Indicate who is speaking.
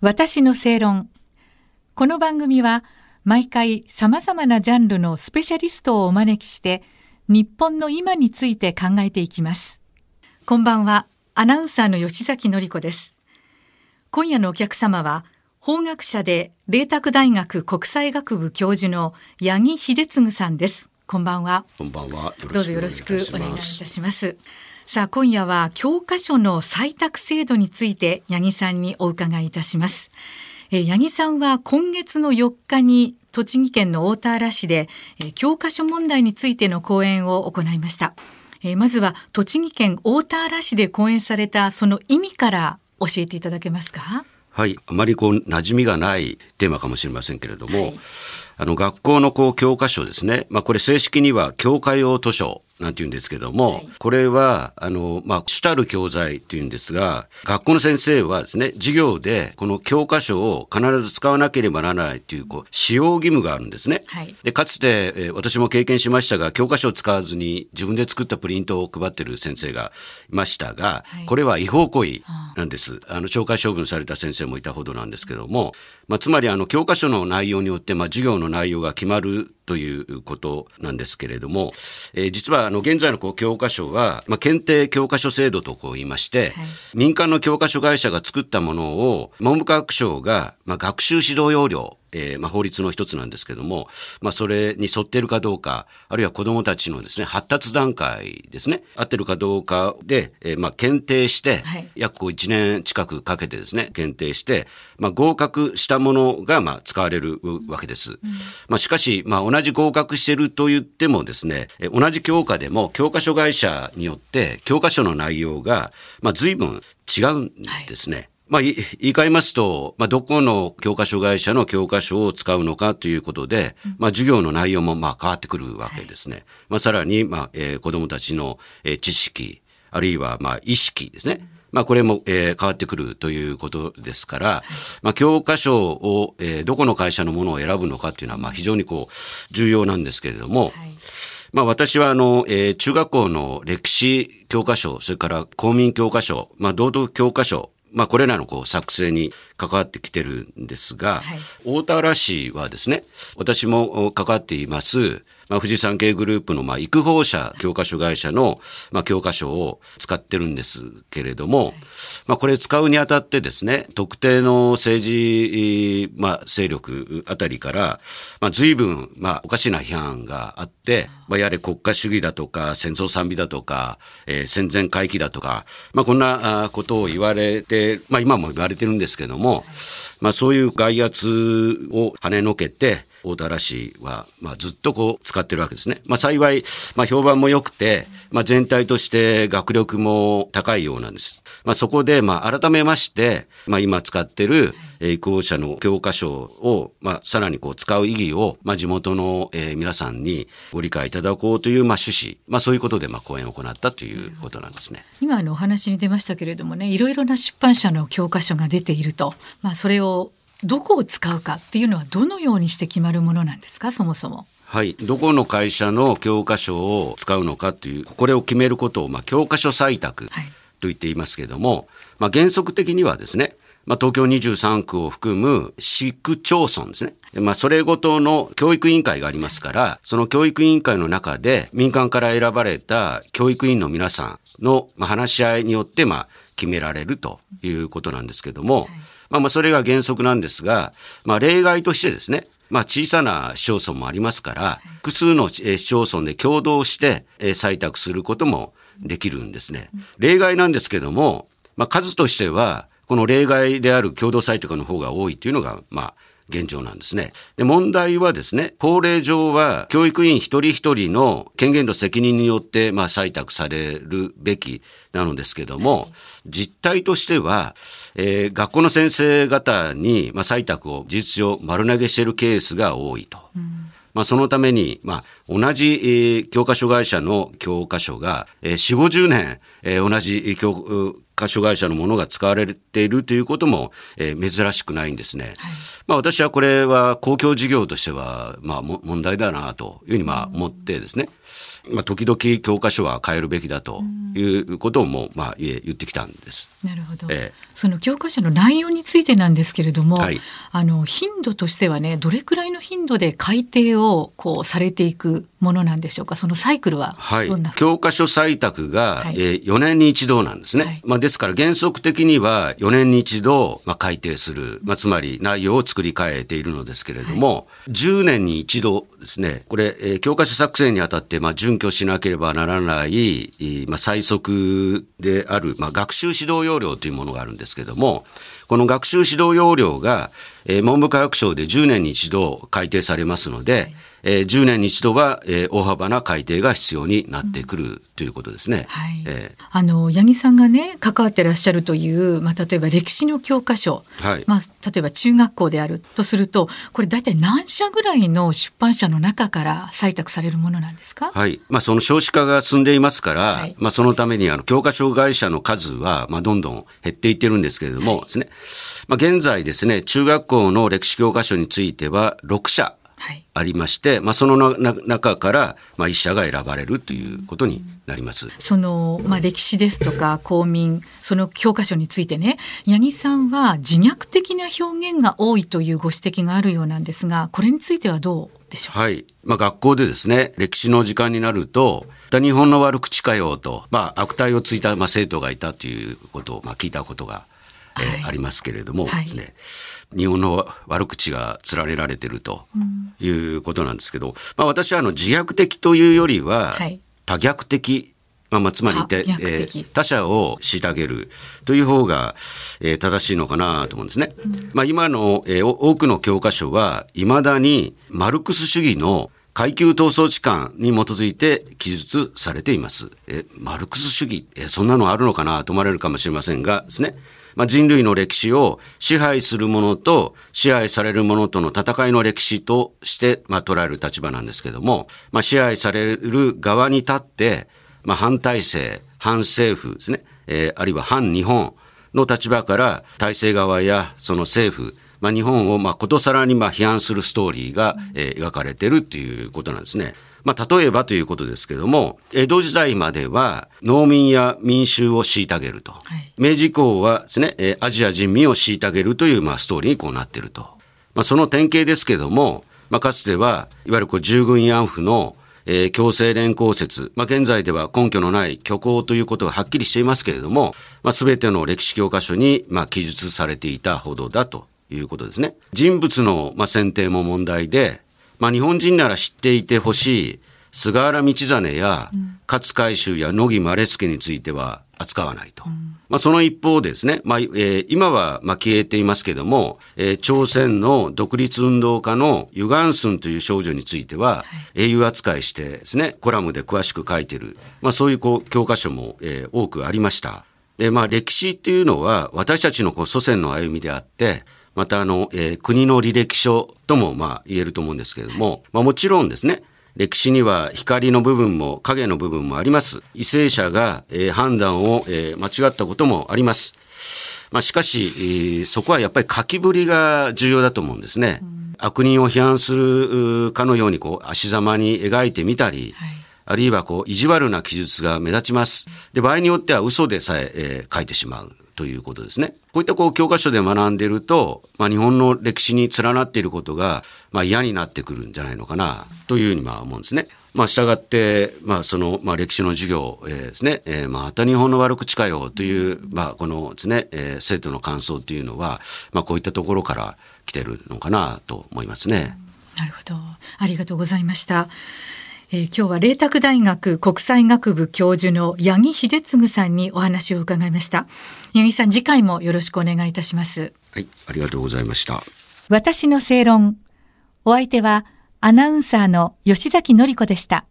Speaker 1: 私の正論。この番組は毎回様々なジャンルのスペシャリストをお招きして日本の今について考えていきます。こんばんは、アナウンサーの吉崎のり子です。今夜のお客様は法学者で麗澤大学国際学部教授の八木秀次さんです。こんばんは。
Speaker 2: こんばんは。
Speaker 1: どうぞよろしくお願いいたします。さあ今夜は教科書の採択制度について八木さんにお伺いいたします。え八木さんは今月の4日に栃木県の大田原市で、え教科書問題についての講演を行いました。えまずは栃木県大田原市で講演されたその意味から教えていただけますか？
Speaker 2: はい、あまりこう馴染みがないテーマかもしれませんけれども、はい、あの学校のこう教科書ですね、まあ、これ正式には教科用図書なんて言うんですけども、はい、これは、あの、まあ、主たる教材っていうんですが、学校の先生はですね、授業でこの教科書を必ず使わなければならないという、こう、使用義務があるんですね。はい、で、かつて、えー、私も経験しましたが、教科書を使わずに自分で作ったプリントを配ってる先生がいましたが、はい、これは違法行為なんです。あの、懲戒処分された先生もいたほどなんですけども、まあ、つまり、あの、教科書の内容によって、まあ、授業の内容が決まるということなんですけれども、えー、実はあの現在のこう教科書は、まあ、検定教科書制度とこう言いまして、はい、民間の教科書会社が作ったものを文部科学省が、まあ、学習指導要領えーまあ、法律の一つなんですけども、まあ、それに沿っているかどうか、あるいは子どもたちのですね、発達段階ですね、合ってるかどうかで、えーまあ、検定して、はい、約1年近くかけてですね、検定して、まあ、合格したものが、まあ、使われるわけです。うん、まあ、しかし、まあ、同じ合格していると言ってもですね、同じ教科でも教科書会社によって教科書の内容が、まあ、随分違うんですね。はいまあ、言い換えますと、まあ、どこの教科書会社の教科書を使うのかということで、まあ、授業の内容もまあ変わってくるわけですね。はい、まあ、さらに、まあ、えー、子供たちの、えー、知識、あるいは、まあ、意識ですね。まあ、これも、えー、変わってくるということですから、まあ、教科書を、えー、どこの会社のものを選ぶのかっていうのは、まあ、非常にこう、重要なんですけれども、はい。まあ私はあの、えー、中学校の歴史教科書、それから公民教科書、まあ道徳教科書、まあ、これらのこう作成に関わってきてるんですが、はい、大田原市はですね、私も関わっています、まあ、富士山系グループの、まあ、育法社教科書会社の、まあ、教科書を使ってるんですけれども、はい、まあ、これ使うにあたってですね、特定の政治、まあ、勢力あたりから、まあ、随分、まあ、おかしな批判があって、まあ、やはり国家主義だとか、戦争賛美だとか、えー、戦前回帰だとか、まあ、こんなことを言われて、まあ、今も言われてるんですけども、まあ、そういう外圧を跳ねのけて、大田原市は、まあ、ずっとこう使ってるわけですね。まあ、幸い、まあ、評判も良くて、まあ、全体として学力も高いようなんです。まあ、そこで、まあ、改めまして、まあ、今使ってる、え移行者の教科書を、まあ、さらにこう使う意義を、まあ、地元の、えー、皆さんにご理解いただこうという、まあ、趣旨、まあ、そういうことで、まあ、講演を行ったということなんですね。
Speaker 1: 今のお話に出ましたけれどもね、いろいろな出版社の教科書が出ていると、まあ、それをどこを使うかっていうのはどのようにして決まるものなんですか？そもそも。
Speaker 2: はい。どこの会社の教科書を使うのかという、これを決めることを、まあ、教科書採択と言っていますけれども、はい、まあ、原則的にはですね、まあ、東京23区を含む市区町村ですね。まあ、それごとの教育委員会がありますから、その教育委員会の中で民間から選ばれた教育委員の皆さんの話し合いによって、まあ、決められるということなんですけども、はいまあ、まあそれが原則なんですが、まあ、例外としてですね、まあ、小さな市町村もありますから、複数の市町村で共同して採択することもできるんですね。例外なんですけども、まあ、数としては、この例外である共同採択の方が多いというのが、まあ、現状なんですね。で、問題はですね、法令上は教育委員一人一人の権限と責任によって、まあ、採択されるべきなのですけども、実態としては、えー、学校の先生方に、まあ、採択を事実上丸投げしているケースが多いと。うんまあ、そのために、まあ、同じ、えー、教科書会社の教科書が、えー、4、50年、えー、同じ教科書会社のものが使われているということも、えー、珍しくないんですね。はい、まあ私はこれは公共事業としては、まあ問題だなというふうにまあ思ってですね。まあ、時々教科書は変えるべきだということも、まあ、言ってきたんです。
Speaker 1: なるほど、ええ、その教科書の内容についてなんですけれども、はい、あの頻度としてはねどれくらいの頻度で改訂をこうされていくものなんでしょうか？そのサイクルはどんな、
Speaker 2: はい、教科書採択が、はい、えー、4年に一度なんですね、はい、まあ、ですから原則的には4年に一度、まあ、改訂する、まあ、つまり内容を作り変えているのですけれども、はい、10年に一度ですね。これ、えー、教科書作成にあたって、まあ、準拠しなければならない、まあ、最速である、まあ、学習指導要領というものがあるんですけれどもこの学習指導要領が、えー、文部科学省で10年に一度改定されますので、はい。えー、10年に一度は、えー、大幅な改定が必要になってくるということですね。はい。
Speaker 1: えー、あの八木さんがね関わってらっしゃるという、まあ、例えば歴史の教科書、はい。まあ、例えば中学校であるとするとこれ大体何社ぐらいの出版社の中から採択されるものなんですか、
Speaker 2: はい。まあ、その少子化が進んでいますから、はい、まあ、そのためにあの教科書会社の数は、まあ、どんどん減っていってるんですけれども、はい、ですねまあ、現在ですね中学校の歴史教科書については6社ありまして、はい、まあ、その中から、まあ、一社が選ばれるということになります。
Speaker 1: その、まあ、歴史ですとか公民その教科書についてね八木さんは自虐的な表現が多いというご指摘があるようなんですがこれについてはどうでしょう？
Speaker 2: はい。まあ、学校でですね、歴史の時間になると、日本の悪口かよと、まあ、悪態をついた、まあ、生徒がいたということを、まあ、聞いたことがえー、ありますけれどもですね、日本の悪口が連ねられてるということなんですけど、まあ、私はあの自虐的というよりは多虐的、まあ、まあつまりて、えー、他者を虐げるという方が、えー、正しいのかなと思うんですね。うん、まあ、今の、えー、多くの教科書はいまだにマルクス主義の階級闘争地間に基づいて記述されています。えマルクス主義えそんなのあるのかなと思われるかもしれませんがですね。まあ、人類の歴史を支配するものと支配されるものとの戦いの歴史として、まあ、捉える立場なんですけども、まあ、支配される側に立って、まあ、反体制、反政府ですね、えー、あるいは反日本の立場から体制側やその政府、まあ、日本をまあことさらにまあ批判するストーリーが、えー、描かれているということなんですね。まあ、例えばということですけども、江戸時代までは農民や民衆を虐げると。はい、明治以降はですね、アジア人民を虐げるという、まあ、ストーリーにこうなっていると。まあ、その典型ですけども、まあ、かつては、いわゆるこう従軍慰安婦のえー、強制連行説、まあ、現在では根拠のない虚構ということがはっきりしていますけれども、まあ、全ての歴史教科書に、まあ、記述されていたほどだということですね。人物の、まあ、選定も問題で、まあ、日本人なら知っていてほしい菅原道真や勝海舟や野木丸助については扱わないと。うん、まあ、その一方ですね、まあえー、今はまあ消えていますけども、えー、朝鮮の独立運動家のユガンスンという少女については、英雄扱いしてですね、コラムで詳しく書いてる、まあ、そういうこう教科書も、えー、多くありました。で、まあ歴史っていうのは私たちのこう祖先の歩みであって、またあの、えー、国の履歴書ともまあ言えると思うんですけれども、まあもちろんですね、歴史には光の部分も影の部分もあります。為政者が、えー、判断を、えー、間違ったこともあります。まあ、しかし、えー、そこはやっぱり書きぶりが重要だと思うんですね。うん、悪人を批判するかのようにこう足ざまに描いてみたり、はいあるいはこう意地悪な記述が目立ちます。で、場合によっては嘘でさええー、書いてしまう。ということですね。こういったこう教科書で学んでいると、まあ、日本の歴史に連なっていることが、まあ、嫌になってくるんじゃないのかなというふうにまあ思うんですね。まあ、従って、まあ、その、まあ、歴史の授業、えー、ですね、えー、また日本の悪口かよという、まあ、このですね、えー、生徒の感想というのは、まあ、こういったところから来てるのかなと思いますね。
Speaker 1: なるほど。ありがとうございました。えー、今日は麗澤大学国際学部教授の八木秀次さんにお話を伺いました。八木さん次回もよろしくお願いいたします。
Speaker 2: はいありがとうございました。
Speaker 1: 私の正論。お相手はアナウンサーの吉崎紀子でした